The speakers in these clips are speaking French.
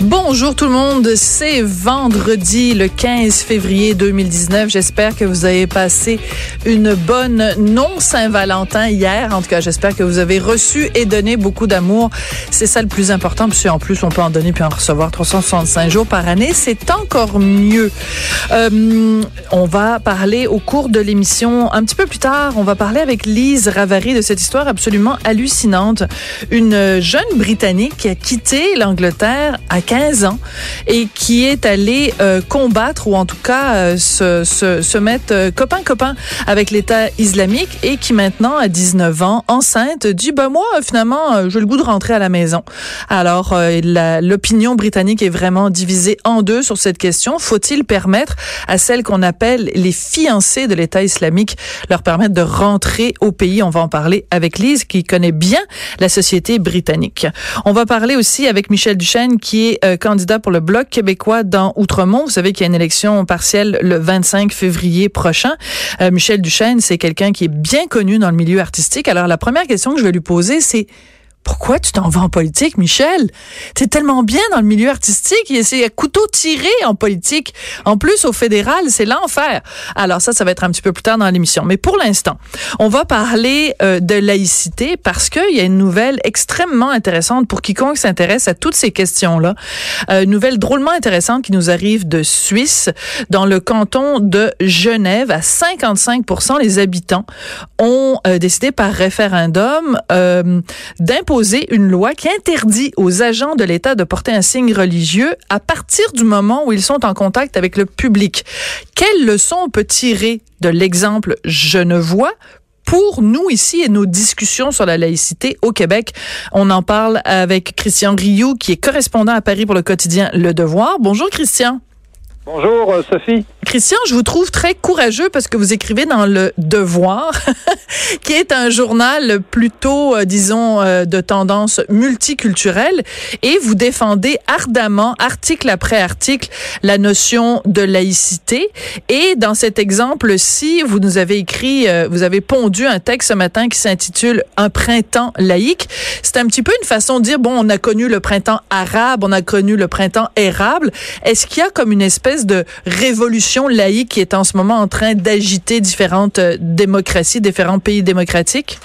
Bonjour tout le monde, c'est vendredi le 15 février 2019. J'espère que vous avez passé une bonne non-Saint-Valentin hier. En tout cas, j'espère que vous avez reçu et donné beaucoup d'amour. C'est ça le plus important, puis en plus on peut en donner puis en recevoir 365 jours par année. C'est encore mieux. Euh, on va parler au cours de l'émission un petit peu plus tard. On va parler avec Lise Ravary de cette histoire absolument hallucinante. Une jeune Britannique qui a quitté l'Angleterre à 15 ans et qui est allé euh, combattre ou en tout cas euh, se, se, mettre euh, copain copain avec l'État islamique et qui maintenant à 19 ans enceinte dit ben moi finalement j'ai le goût de rentrer à la maison. Alors l'opinion britannique est vraiment divisée en deux sur cette question. Faut-il permettre à celles qu'on appelle les fiancées de l'État islamique leur permettre de rentrer au pays? On va en parler avec Lise qui connaît bien la société britannique. On va parler aussi avec Michel Duchesne qui est euh, candidat pour le Bloc québécois dans Outremont. Vous savez qu'il y a une élection partielle le 25 février prochain. Euh, Michel Duchesne, c'est quelqu'un qui est bien connu dans le milieu artistique. Alors, la première question que je vais lui poser, c'est pourquoi tu t'en vas en politique, Michel? T'es tellement bien dans le milieu artistique, c'est à couteau tiré en politique. En plus, au fédéral, c'est l'enfer. Alors ça, ça va être un petit peu plus tard dans l'émission. Mais pour l'instant, on va parler euh, de laïcité parce qu'il y a une nouvelle extrêmement intéressante pour quiconque s'intéresse à toutes ces questions-là. Euh, une nouvelle drôlement intéressante qui nous arrive de Suisse, dans le canton de Genève. À 55% les habitants ont euh, décidé par référendum euh, une loi qui interdit aux agents de l'État de porter un signe religieux à partir du moment où ils sont en contact avec le public. Quelle leçon on peut tirer de l'exemple genevois pour nous ici et nos discussions sur la laïcité au Québec? On en parle avec Christian Rioux, qui est correspondant à Paris pour le quotidien Le Devoir. Bonjour Christian. Bonjour euh, Sophie. Christian, je vous trouve très courageux parce que vous écrivez dans le Devoir, qui est un journal plutôt, euh, disons, euh, de tendance multiculturelle, et vous défendez ardemment, article après article, la notion de laïcité. Et dans cet exemple-ci, vous nous avez écrit, vous avez pondu un texte ce matin qui s'intitule Un printemps laïque. C'est un petit peu une façon de dire, bon, on a connu le printemps arabe, on a connu le printemps érable. Est-ce qu'il y a comme une espèce de révolution laïque qui est en ce moment en train d'agiter différentes euh, démocraties, différents pays démocratiques?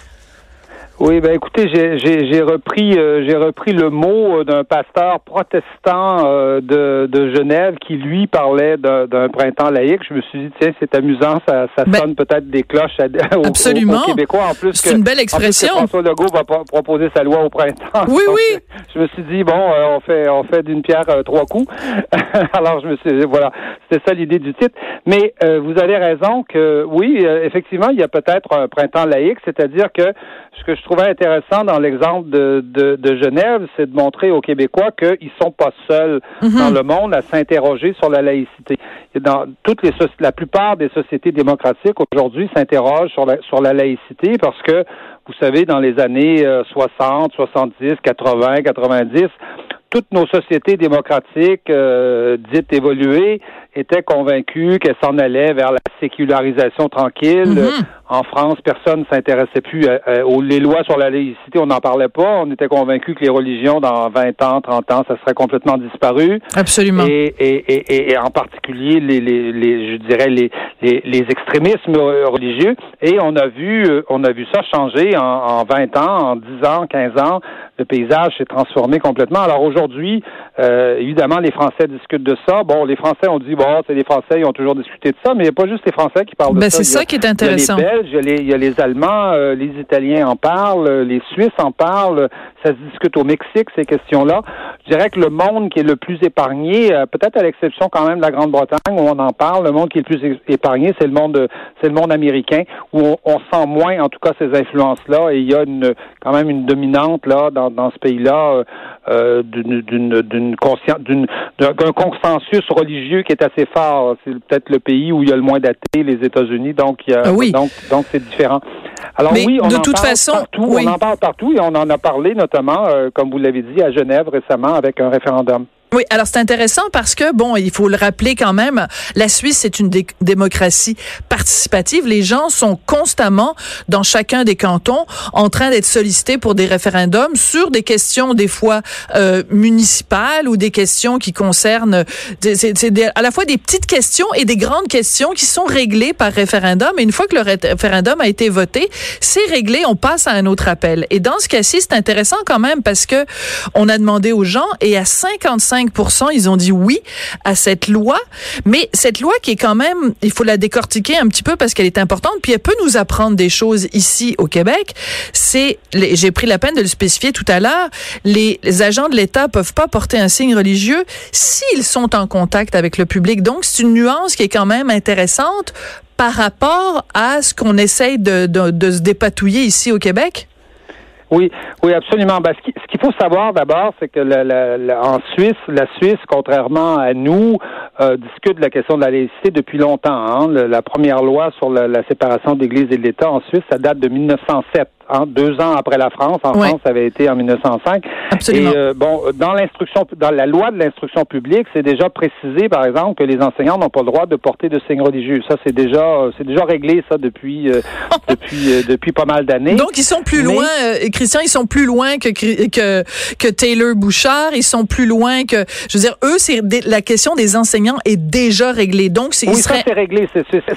Oui, ben écoutez, j'ai repris euh, j'ai repris le mot euh, d'un pasteur protestant euh, de, de Genève qui lui parlait d'un printemps laïque. Je me suis dit tiens c'est amusant, ça, ça ben, sonne peut-être des cloches à, aux, absolument. Québécois en plus. C'est une belle expression. En plus que François Legault va proposer sa loi au printemps. Oui oui. Je me suis dit bon on fait on fait d'une pierre trois coups. Alors je me suis voilà c'était ça l'idée du titre. Mais vous avez raison que oui effectivement il y a peut-être un printemps laïque, c'est-à-dire que ce que je trouvais intéressant dans l'exemple de, de, de, Genève, c'est de montrer aux Québécois qu'ils sont pas seuls Mhm. dans le monde à s'interroger sur la laïcité. Dans toutes les la plupart des sociétés démocratiques aujourd'hui s'interrogent sur la, sur la laïcité parce que vous savez dans les années 60, 70, 80, 90, toutes nos sociétés démocratiques euh, dites évoluées étaient convaincues qu'elles s'en allaient vers la sécularisation tranquille. Mhm. En France, personne ne s'intéressait plus à, à- aux les lois sur la laïcité, on n'en parlait pas. On était convaincu que les religions, dans 20 ans, 30 ans, ça serait complètement disparu. Absolument. Et, et, et, et en particulier les, les, les je dirais les, les, les extrémismes euh, religieux. Et on a vu euh, on a vu ça changer en, en 20 ans, en 10 ans, 15 ans. Le paysage s'est transformé complètement. Alors aujourd'hui, euh, évidemment, les Français discutent de ça. Bon, les Français ont dit bon, c'est les Français, ils ont toujours discuté de ça, mais il n'y a pas juste les Français qui parlent de Ben, ça. c'est ça qui est intéressant. les Belges Belges, il y a les, il y a les Allemands, euh, les Italiens en parlent, euh, les Suisses en parlent, ça se discute au Mexique, ces questions-là. Je dirais que le monde qui est le plus épargné, euh, peut-être à l'exception quand même de la Grande-Bretagne où on en parle, le monde qui est le plus épargné, c'est le monde c'est le monde américain où on, on sent moins en tout cas ces influences-là et il y a une quand même une dominante là dans, dans ce pays-là euh, euh, d'une d'une d'une conscience d'une d'un d'un consensus religieux qui est assez fort. C'est peut-être le pays où il y a le moins d'athées, les États-Unis, donc il y a Ah oui. donc donc c'est différent. Alors Mais oui, on de en toute parle façon, partout, oui. on en parle partout et on en a parlé notamment, euh, comme vous l'avez dit, à Genève récemment avec un référendum. Oui, alors c'est intéressant parce que, bon, il faut le rappeler quand même, la Suisse, c'est une dé- démocratie participative. Les gens sont constamment, dans chacun des cantons, en train d'être sollicités pour des référendums sur des questions, des fois, euh, municipales ou des questions qui concernent, des- c'est à la fois des petites questions et des grandes questions qui sont réglées par référendum. Et une fois que le ré- référendum a été voté, c'est réglé, on passe à un autre appel. Et dans ce cas-ci, c'est intéressant quand même parce que on a demandé aux gens et à 55 ils ont dit oui à cette loi. Mais cette loi qui est quand même, il faut la décortiquer un petit peu parce qu'elle est importante, puis elle peut nous apprendre des choses ici au Québec. C'est, j'ai pris la peine de le spécifier tout à l'heure, les, agents de l'État peuvent pas porter un signe religieux s'ils sont en contact avec le public. Donc, c'est une nuance qui est quand même intéressante par rapport à ce qu'on essaye de, de se dépatouiller ici au Québec. Oui, oui, absolument. Ben, ce qui- ce qu'il faut savoir d'abord, c'est que en Suisse, la Suisse, contrairement à nous, euh, discute de la question de la laïcité depuis longtemps. hein. La première loi sur la, la séparation de l'Église et de l'État en Suisse, ça date de 1907. Hein, deux ans après la France. En. France, ça avait été en 1905. Absolument. Et euh, bon, dans l'instruction, dans la loi de l'instruction publique, c'est déjà précisé, par exemple, que les enseignants n'ont pas le droit de porter de signes religieux. Ça, c'est déjà, euh, c'est déjà réglé ça depuis euh, depuis euh, depuis pas mal d'années. Donc, ils sont plus Mais- loin, Christian, ils sont plus loin que, que, que Taylor Bouchard, ils sont plus loin que, je veux dire, eux, c'est la question des enseignants est déjà réglée. Donc, c'est, Oui, ça c'est réglé.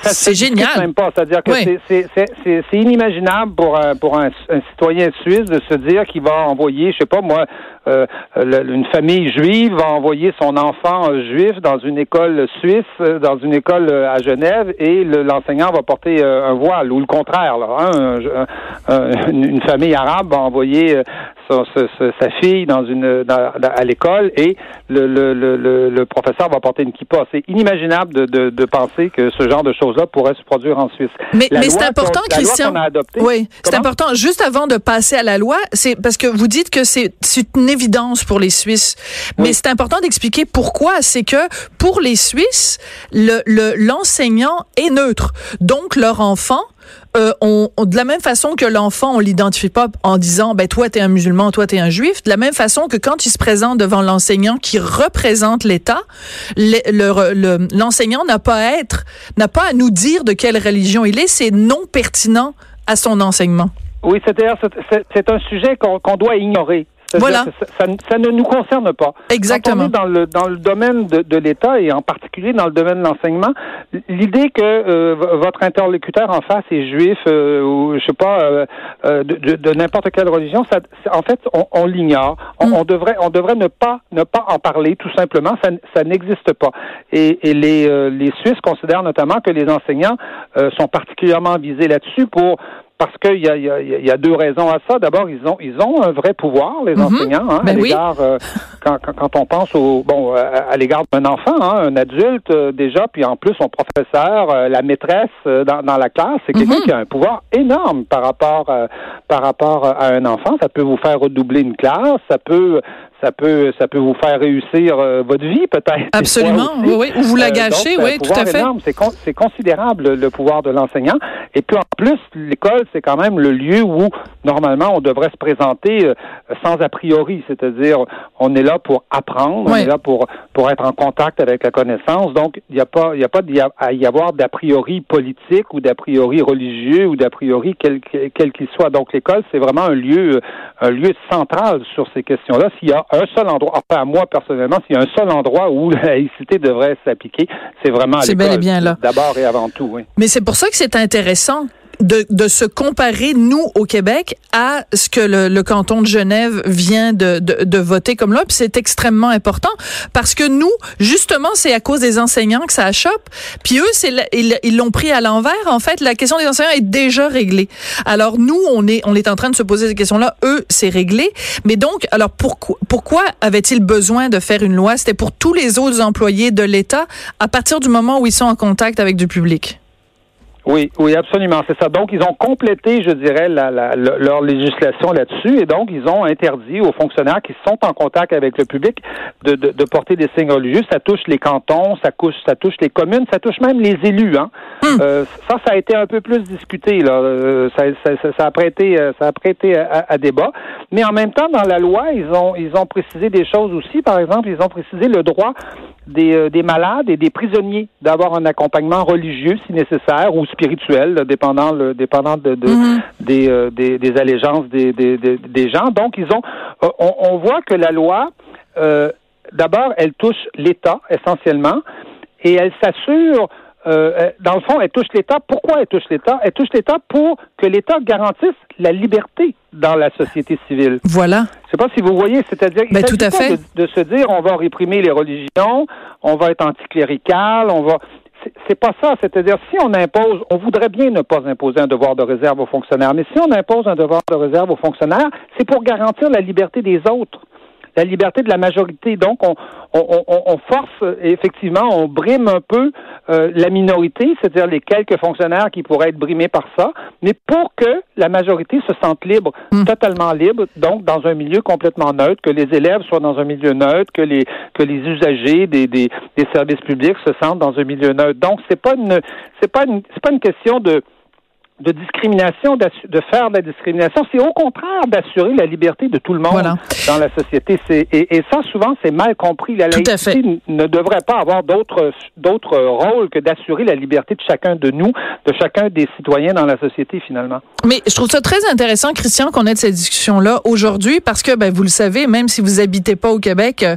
C'est, génial. Même pas. C'est-à-dire que Oui. c'est inimaginable pour un, pour un, un citoyen suisse de se dire qu'il va envoyer, je sais pas moi, euh, le- une famille juive va envoyer son enfant euh, juif dans une école suisse, euh, dans une école euh, à Genève, et le- l'enseignant va porter euh, un voile ou le contraire. Là, hein, un- un- une famille arabe va envoyer euh, sa fille dans une dans- à l'école et le, le, le, le, le professeur va porter une kippa. C'est inimaginable de, de, de penser que ce genre de choses-là pourrait se produire en Suisse. mais, mais c'est important, la Christian. qu'on a adoptée- Oui, c'est important. Juste avant de passer à la loi, c'est parce que vous dites que c'est, c'est une évidence pour les Suisses. Mais c'est important d'expliquer pourquoi. C'est que pour les Suisses, le, le, l'enseignant est neutre. Donc, leur enfant, euh, on, on- de la même façon que l'enfant, on l'identifie pas en disant, ben toi t'es un musulman, toi t'es un juif. De la même façon que quand il se présente devant l'enseignant qui représente l'État, le- le- le- l'enseignant n'a pas à être, n'a pas à nous dire de quelle religion il est. C'est non pertinent à son enseignement. Oui, c'est-à-dire c'est- c'est un sujet qu'on qu'on doit ignorer. Voilà. Ça, ça, ça ne nous concerne pas. Exactement. Quand on est dans le dans le domaine de, de l'État et en particulier dans le domaine de l'enseignement, l'idée que euh, votre interlocuteur en face est juif euh, ou je sais pas euh, de, de- de n'importe quelle religion, ça, en fait, on, on l'ignore. On, Mm. on devrait on devrait ne pas ne pas en parler tout simplement. Ça, n'existe pas. Et, et les les Suisses considèrent notamment que les enseignants sont particulièrement visés là-dessus pour parce qu'il y a, y, a, y a deux raisons à ça. D'abord, ils ont, ils ont un vrai pouvoir, les Mhm. enseignants, hein, Ben à oui. l'égard, euh, quand, quand, quand on pense au, bon, à, à l'égard d'un enfant, hein, un adulte euh, déjà, puis en plus son professeur, euh, la maîtresse dans, dans la classe, c'est quelqu'un Mhm. qui a un pouvoir énorme par rapport, par rapport à un enfant. Ça peut vous faire redoubler une classe, ça peut, ça peut, ça peut vous faire réussir euh, votre vie peut-être. Absolument, oui, oui. Ou vous la Euh, donc, un oui, tout à fait. énorme. C'est con- c'est considérable le pouvoir de l'enseignant. Et puis en plus, l'école, c'est quand même le lieu où normalement on devrait se présenter euh, sans a priori, c'est-à-dire on est là pour apprendre, on est là pour pour être en contact avec la connaissance. Donc il n'y a pas il y a pas à y avoir d'a priori politique ou d'a priori religieux ou d'a priori quel qu'il soit. Donc l'école, c'est vraiment un lieu un lieu central sur ces questions-là. S'il y a un seul endroit, enfin moi personnellement, s'il y a un seul endroit où la laïcité devrait s'appliquer, c'est vraiment à C'est bel et l'école. bien là. D'abord et avant tout, oui. Mais c'est pour ça que c'est intéressant. De, de se comparer, nous, au Québec, à ce que le, le canton de Genève vient de, de, de voter comme loi. Puis c'est extrêmement important parce que nous, justement, c'est à cause des enseignants que ça achoppe. Puis eux, c'est ils l'ont pris à l'envers. En fait, la question des enseignants est déjà réglée. Alors nous, on est on est en train de se poser ces questions-là. Eux, c'est réglé. Mais donc, alors pourquoi pourquoi avait-il besoin de faire une loi? C'était pour tous les autres employés de l'État à partir du moment où ils sont en contact avec du public. Oui, oui, absolument, c'est ça. Donc, ils ont complété, je dirais, la, la, leur législation là-dessus, et donc ils ont interdit aux fonctionnaires qui sont en contact avec le public de, de, de, porter des signes religieux. Ça touche les cantons, ça touche, ça touche les communes, ça touche même les élus. Hein. Hum. Euh, ça, ça a été un peu plus discuté. Là, euh, ça, ça, ça, a prêté, euh, ça a prêté à, à, débat. Mais en même temps, dans la loi, ils ont, ils ont précisé des choses aussi. Par exemple, ils ont précisé le droit des, des malades et des prisonniers d'avoir un accompagnement religieux si nécessaire ou spirituel, dépendant, le, dépendant de, de mm-hmm. des, euh, des, des, allégeances des, des, des, gens. Donc, ils ont, euh, on, on voit que la loi, d'abord, elle touche l'État essentiellement et elle s'assure euh, dans le fond, elle touche l'État. Pourquoi elle touche l'État? Elle touche l'État pour que l'État garantisse la liberté dans la société civile. Voilà. Je sais pas si vous voyez, c'est-à-dire ben, tout à fait. De, se dire on va réprimer les religions, on va être anticlérical, on va c'est pas ça. C'est-à-dire, si on impose, on voudrait bien ne pas imposer un devoir de réserve aux fonctionnaires, mais si on impose un devoir de réserve aux fonctionnaires, c'est pour garantir la liberté des autres la liberté de la majorité. Donc, on, on, on, force, effectivement, on brime un peu euh, la minorité, c'est-à-dire les quelques fonctionnaires qui pourraient être brimés par ça, mais pour que la majorité se sente libre, hmm. totalement libre, donc dans un milieu complètement neutre, que les élèves soient dans un milieu neutre, que les que les usagers des, des, des services publics se sentent dans un milieu neutre. Donc, c'est pas une c'est pas une c'est pas une question de de discrimination, de faire de la discrimination, c'est au contraire d'assurer la liberté de tout le monde dans la société. Et, et, ça, souvent, c'est mal compris. La laïcité ne devrait pas avoir d'autres d'autres rôles que d'assurer la liberté de chacun de nous, de chacun des citoyens dans la société, finalement. Mais je trouve ça très intéressant, Christian, qu'on ait cette discussion-là aujourd'hui, parce que, ben, vous le savez, même si vous habitez pas au Québec euh,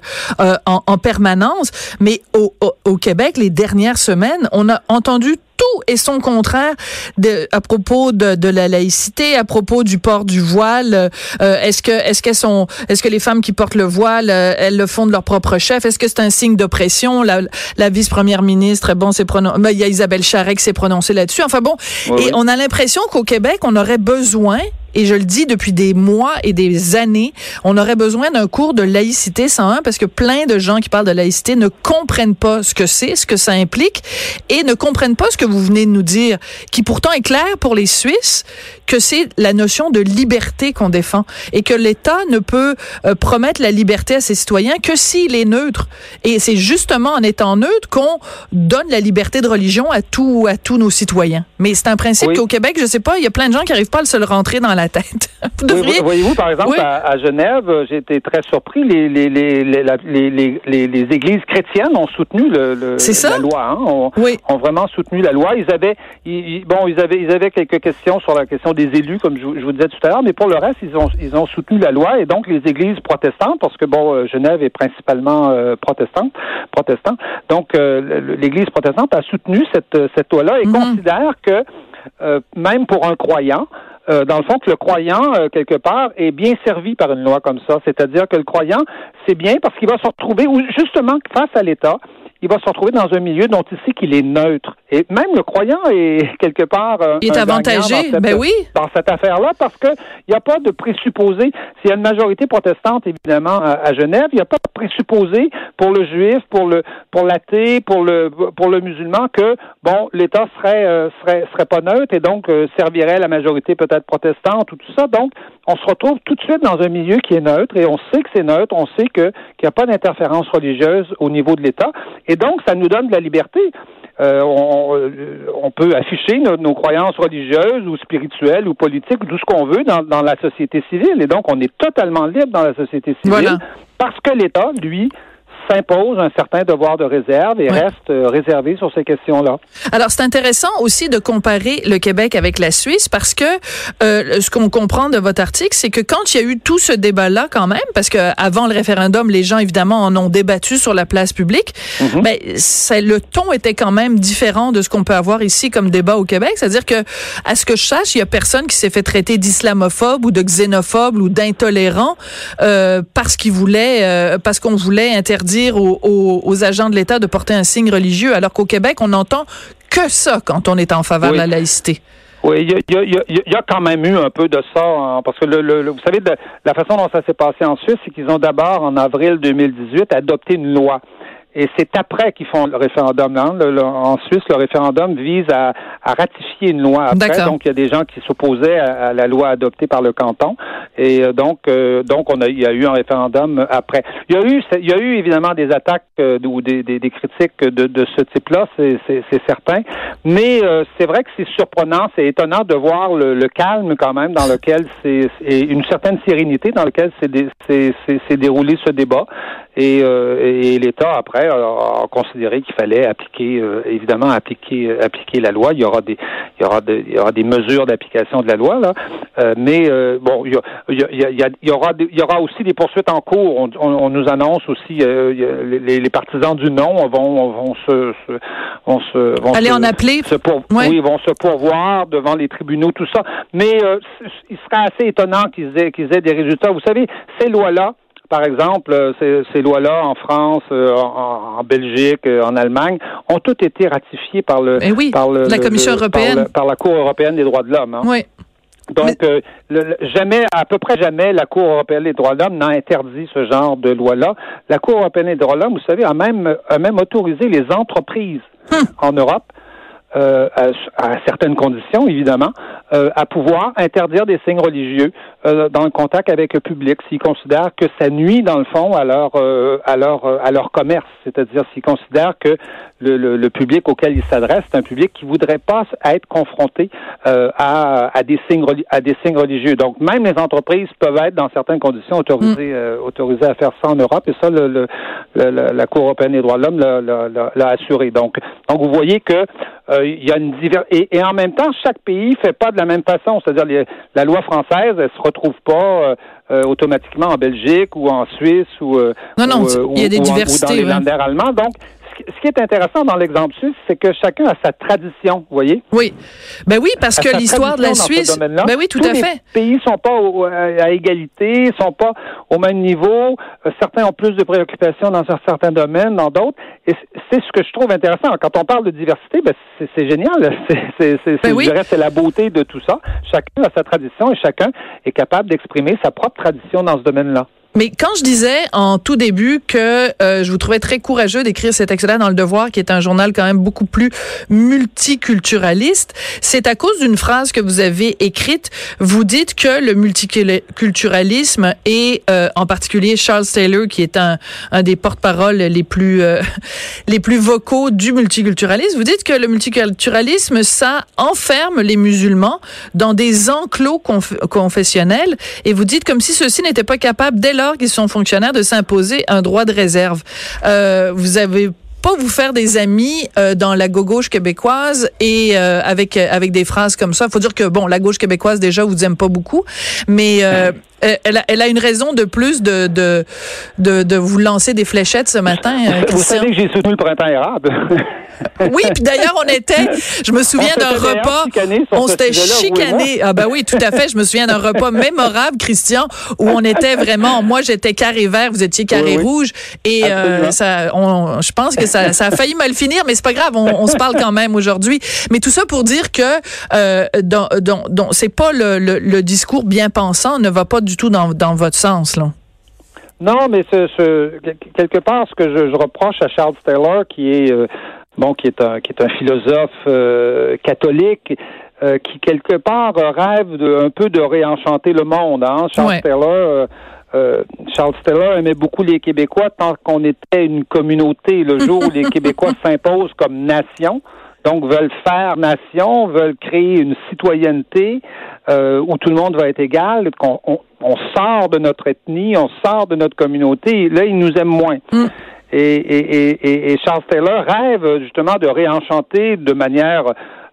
en, en, permanence, mais au, au, au Québec, les dernières semaines, on a entendu tout et son contraire de, à propos de, de, la laïcité, à propos du port du voile. Euh, est-ce que est-ce qu'elles sont est-ce que les femmes qui portent le voile, euh, elles le font de leur propre chef? Est-ce que c'est un signe d'oppression? La, la vice-première ministre, bon, c'est prononcé. Ben, il y a Isabelle Charret qui s'est prononcée là-dessus. Enfin bon, et on a l'impression qu'au Québec, on aurait besoin et je le dis depuis des mois et des années, on aurait besoin d'un cours de laïcité 101 parce que plein de gens qui parlent de laïcité ne comprennent pas ce que c'est, ce que ça implique et ne comprennent pas ce que vous venez de nous dire, qui pourtant est clair pour les Suisses, que c'est la notion de liberté qu'on défend et que l'État ne peut euh, promettre la liberté à ses citoyens que s'il est neutre. Et c'est justement en étant neutre qu'on donne la liberté de religion à tous à tous nos citoyens. Mais c'est un principe qu'au Québec, je sais pas, il y a plein de gens qui n'arrivent pas à se le rentrer dans la tête. Voyez-vous, par exemple, à, Genève, j'ai été très surpris, les les, les, les, les, les, églises chrétiennes ont soutenu le, le la loi, hein, ont, ont, vraiment soutenu la loi. Ils avaient, bon, ils avaient, ils avaient quelques questions sur la question des élus, comme je, vous disais tout à l'heure, mais pour le reste, ils ont, ils ont soutenu la loi et donc les églises protestantes, parce que bon, euh, Genève est principalement euh, protestante, protestant. Donc, euh, l'Église protestante a soutenu cette, cette loi-là et mm-hmm. considère que même pour un croyant, dans le fond, que le croyant, quelque part, est bien servi par une loi comme ça. C'est-à-dire que le croyant, c'est bien parce qu'il va se retrouver, justement, face à l'État, il va se retrouver dans un milieu dont il sait qu'il est neutre. Et même le croyant est quelque part euh, il est avantagé, dans ben oui. dans cette affaire-là parce que il n'y a pas de présupposé. S'il y a une majorité protestante évidemment à, Genève, il n'y a pas de présupposé pour le juif, pour le pour l'athée, pour le pour le musulman que bon l'État serait euh, serait serait pas neutre et donc euh, servirait la majorité peut-être protestante ou tout ça. Donc on se retrouve tout de suite dans un milieu qui est neutre et on sait que c'est neutre, on sait que qu'il n'y a pas d'interférence religieuse au niveau de l'État et donc, ça nous donne de la liberté. Euh, euh, on, peut afficher nos, croyances religieuses ou spirituelles ou politiques, tout ce qu'on veut dans, la société civile. Et donc, on est totalement libre dans la société civile parce que l'État, lui, s'impose un certain devoir de réserve et reste euh, réservé sur ces questions-là. Alors, c'est intéressant aussi de comparer le Québec avec la Suisse parce que euh, ce qu'on comprend de votre article, c'est que quand il y a eu tout ce débat-là quand même, parce que avant le référendum, les gens évidemment en ont débattu sur la place publique, mm ben, le ton était quand même différent de ce qu'on peut avoir ici comme débat au Québec. C'est-à-dire que, à ce que je sache, il y a personne qui s'est fait traiter d'islamophobe ou de xénophobe ou d'intolérant euh, parce qu'il voulait, euh, parce qu'on voulait interdire aux, aux, agents de l'État de porter un signe religieux, alors qu'au Québec, on n'entend que ça quand on est en faveur de la laïcité. Oui, il y a, y, a, y a, quand même eu un peu de ça, hein, parce que le, le, vous savez, de, la façon dont ça s'est passé en Suisse, c'est qu'ils ont d'abord, en avril 2018, adopté une loi et c'est après qu'ils font le référendum. En Suisse, le référendum vise à, ratifier une loi après. Donc, il y a des gens qui s'opposaient à, la loi adoptée par le canton. Et euh, donc, euh, donc on a, il y a eu un référendum après. Il y a eu, il y a eu évidemment des attaques euh, ou des, des, critiques de, de ce type-là, c'est certain. Mais c'est vrai que c'est surprenant, c'est étonnant de voir le, calme quand même dans lequel c'est une certaine sérénité dans lequel s'est déroulé ce débat. Et, et l'État après a, considéré qu'il fallait appliquer, euh, évidemment, appliquer, euh, appliquer la loi. Il y aura des, il y aura, il y aura des mesures d'application de la loi là, euh, mais bon, il y, aura, il y aura aussi des poursuites en cours. On, nous annonce aussi les, les, partisans du non vont, vont se, vont se, vont aller en appeler, oui, vont se pourvoir devant les tribunaux, tout ça. Mais il serait assez étonnant qu'ils aient, qu'ils aient des résultats. Vous savez, ces lois là par exemple, euh, ces, ces lois-là en France, euh, en, Belgique, euh, en Allemagne, ont toutes été ratifiées par le, eh oui, par la Commission européenne, par, la Cour européenne des droits de l'homme. Hein. Oui. Donc, jamais, à peu près jamais, la Cour européenne des droits de l'homme n'a interdit ce genre de loi-là. La Cour européenne des droits de l'homme, vous savez, a même, a même autorisé les entreprises hum. en Europe euh, à, certaines conditions, évidemment, euh, à pouvoir interdire des signes religieux euh, dans le contact avec le public s'ils considèrent que ça nuit, dans le fond, à leur, à leur, à leur commerce. C'est-à-dire s'ils considèrent que le, le, public auquel ils s'adressent, c'est un public qui voudrait pas être confronté à, à, des signes, à des signes religieux. Donc, même les entreprises peuvent être, dans certaines conditions, autorisées, mm. autorisées à faire ça en Europe. Et ça, le, la Cour européenne des droits de l'homme l'a assuré. Donc, donc, vous voyez que euh, il y a une diver et, et, en même temps, chaque pays fait pas de la même façon. C'est-à-dire, la loi française, elle se retrouve pas euh, euh, automatiquement en Belgique ou en Suisse ou, non, non, il y a des diversités, ou dans les allemands. Donc, ce qui est intéressant dans l'exemple suisse, c'est que chacun a sa tradition, vous voyez? Oui. Ben oui, parce que l'histoire de la Suisse. Ben oui, tout à fait. Les pays sont pas à égalité, sont pas au même niveau. Euh, certains ont plus de préoccupations dans certains domaines, dans d'autres. Et c'est ce que je trouve intéressant. Quand on parle de diversité, ben c'est génial. C'est, ben oui. c'est la beauté de tout ça. Chacun a sa tradition et chacun est capable d'exprimer sa propre tradition dans ce domaine-là. Mais quand je disais en tout début que euh, je vous trouvais très courageux d'écrire cet texte-là dans Le Devoir, qui est un journal quand même beaucoup plus multiculturaliste, c'est à cause d'une phrase que vous avez écrite. Vous dites que le multiculturalisme et euh, en particulier Charles Taylor, qui est un, un des porte-paroles les plus euh, les plus vocaux du multiculturalisme, vous dites que le multiculturalisme ça enferme les musulmans dans des enclos confessionnels et vous dites comme si ceux-ci n'étaient pas capables dès lors qu'ils sont fonctionnaires de s'imposer un droit de réserve. Euh, vous avez pas vous faire des amis euh, dans la gauche québécoise et euh, avec avec des phrases comme ça. Il faut dire que bon, la gauche québécoise déjà vous aime pas beaucoup, mais elle, a, elle a une raison de plus de de, de, de vous lancer des fléchettes ce matin. vous savez que j'ai soutenu le printemps arabe. Oui, puis d'ailleurs, on était, je me souviens d'un repas, on s'était chicané. Ah ben oui, tout à fait. Je me souviens d'un repas mémorable, Christian, où on était vraiment, moi j'étais carré vert, vous étiez carré rouge, et euh, ça, on, je pense que ça, ça, a failli mal finir, mais c'est pas grave, on, on, se parle quand même aujourd'hui. Mais tout ça pour dire que euh, dans, dans, dans c'est pas le, le, le, discours bien pensant ne va pas du tout dans, dans votre sens là. Non, mais ce, ce, quelque part, ce que je, je, reproche à Charles Taylor, qui est euh, bon, qui est un qui est un philosophe euh, catholique. Euh, qui quelque part rêve de, un peu de réenchanter le monde. Hein? Charles Taylor, euh, Charles Taylor aimait beaucoup les Québécois tant qu'on était une communauté. Le jour où les Québécois s'imposent comme nation, donc veulent faire nation, veulent créer une citoyenneté où tout le monde va être égal, qu'on on, sort de notre ethnie, on sort de notre communauté. Là, ils nous aiment moins. Mm. Et, et, et, et Charles Taylor rêve justement de réenchanter de manière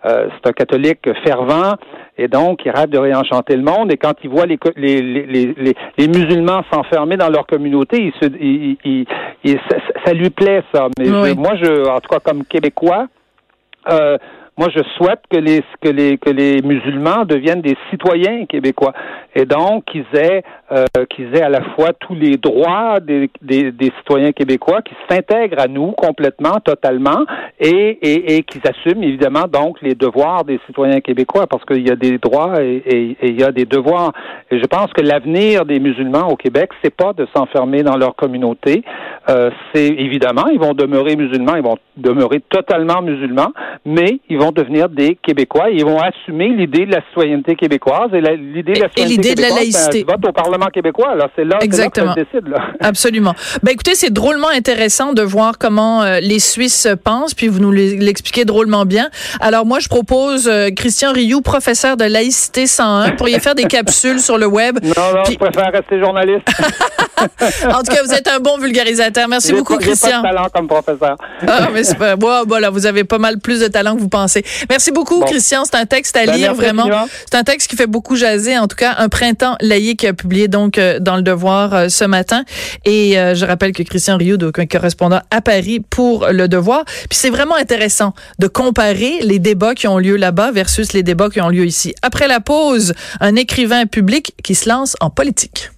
euh, c'est un catholique fervent et donc il rêve de réenchanter le monde. Et quand il voit les, les, les, les, les musulmans s'enfermer dans leur communauté, il se, il, il, il ça, ça, lui plaît ça. Mais Oui. je- moi, je, en tout cas comme Québécois, euh, moi, je souhaite que les que les que les musulmans deviennent des citoyens québécois et donc qu'ils aient euh, qu'ils aient à la fois tous les droits des, des, des citoyens québécois, qui s'intègrent à nous complètement, totalement, et, et, et qu'ils assument évidemment donc les devoirs des citoyens québécois, parce qu'il y a des droits et, et, et il y a des devoirs. Et je pense que l'avenir des musulmans au Québec, c'est pas de s'enfermer dans leur communauté. Euh, c'est évidemment, ils vont demeurer musulmans, ils vont demeurer totalement musulmans, mais ils vont devenir des Québécois et ils vont assumer l'idée de la citoyenneté québécoise et l'idée de la Et- et citoyenneté l'idée de la laïcité. vote au Parlement québécois. Là, c'est là, là que ça décide. Là. Absolument. Ben écoutez, c'est drôlement intéressant de voir comment euh, les Suisses pensent, puis vous nous l'expliquez drôlement bien. Alors moi, je propose euh, Christian Rioux, professeur de laïcité 101, pour y faire des capsules sur le web. Non, non, Puis- je préfère rester journaliste. En tout cas, vous êtes un bon vulgarisateur. Merci beaucoup, pas- Christian. pas de talent comme professeur. Ah, mais c'est pas, bon, voilà, vous avez pas mal plus de talent que vous pensez. Merci beaucoup, Bon. Christian. C'est un texte à Ben, lire, vraiment. C'est un texte qui fait beaucoup jaser. En tout cas, un printemps laïque publié donc euh, dans le Devoir euh, ce matin. Et euh, je rappelle que Christian Rio, donc un correspondant à Paris pour le Devoir. Puis c'est vraiment intéressant de comparer les débats qui ont lieu là-bas versus les débats qui ont lieu ici. Après la pause, un écrivain public qui se lance en politique.